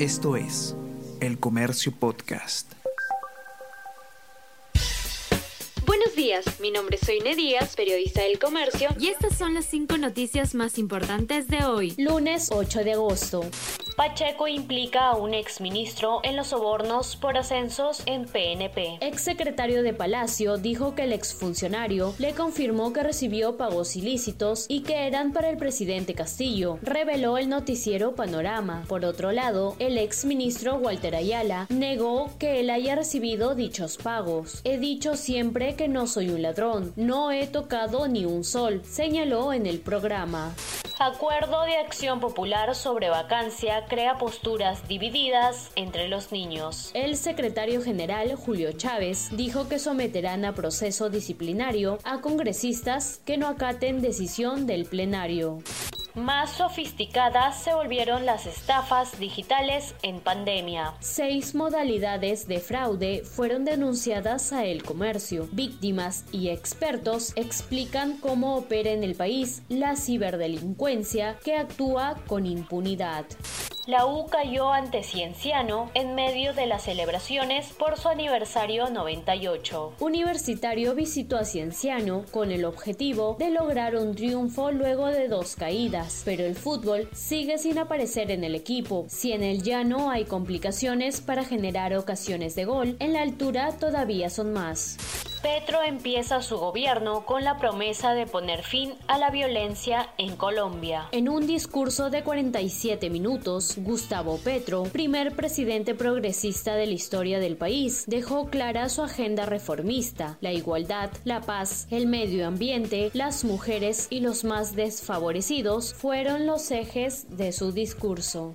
Esto es El Comercio Podcast. Buenos días, mi nombre es Soine Díaz, periodista del Comercio, y estas son las cinco noticias más importantes de hoy, lunes 8 de agosto. Pacheco implica a un exministro en los sobornos por ascensos en PNP. Exsecretario de Palacio dijo que el exfuncionario le confirmó que recibió pagos ilícitos y que eran para el presidente Castillo, reveló el noticiero Panorama. Por otro lado, el exministro Walter Ayala negó que él haya recibido dichos pagos. He dicho siempre que no soy un ladrón, no he tocado ni un sol, señaló en el programa. Acuerdo de acción popular sobre vacancia crea posturas divididas entre los niños. El secretario general Julio Chávez dijo que someterán a proceso disciplinario a congresistas que no acaten decisión del plenario. Más sofisticadas se volvieron las estafas digitales en pandemia. Seis modalidades de fraude fueron denunciadas a El Comercio. Víctimas y expertos explican cómo opera en el país la ciberdelincuencia que actúa con impunidad. La U cayó ante Cienciano en medio de las celebraciones por su aniversario 98. Universitario visitó a Cienciano con el objetivo de lograr un triunfo luego de dos caídas, pero el fútbol sigue sin aparecer en el equipo. Si en el llano hay complicaciones para generar ocasiones de gol, en la altura todavía son más. Petro empieza su gobierno con la promesa de poner fin a la violencia en Colombia. En un discurso de 47 minutos, Gustavo Petro, primer presidente progresista de la historia del país, dejó clara su agenda reformista, la igualdad, la paz, el medio ambiente, las mujeres y los más desfavorecidos fueron los ejes de su discurso.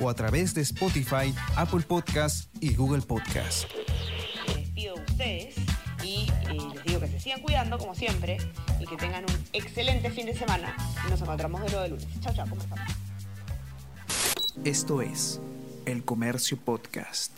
o a través de Spotify, Apple Podcast y Google Podcast. Les despido de ustedes y eh, les digo que se sigan cuidando como siempre y que tengan un excelente fin de semana. Nos encontramos de nuevo de lunes. Chao, chao, ¿cómo están? Esto es El Comercio Podcast.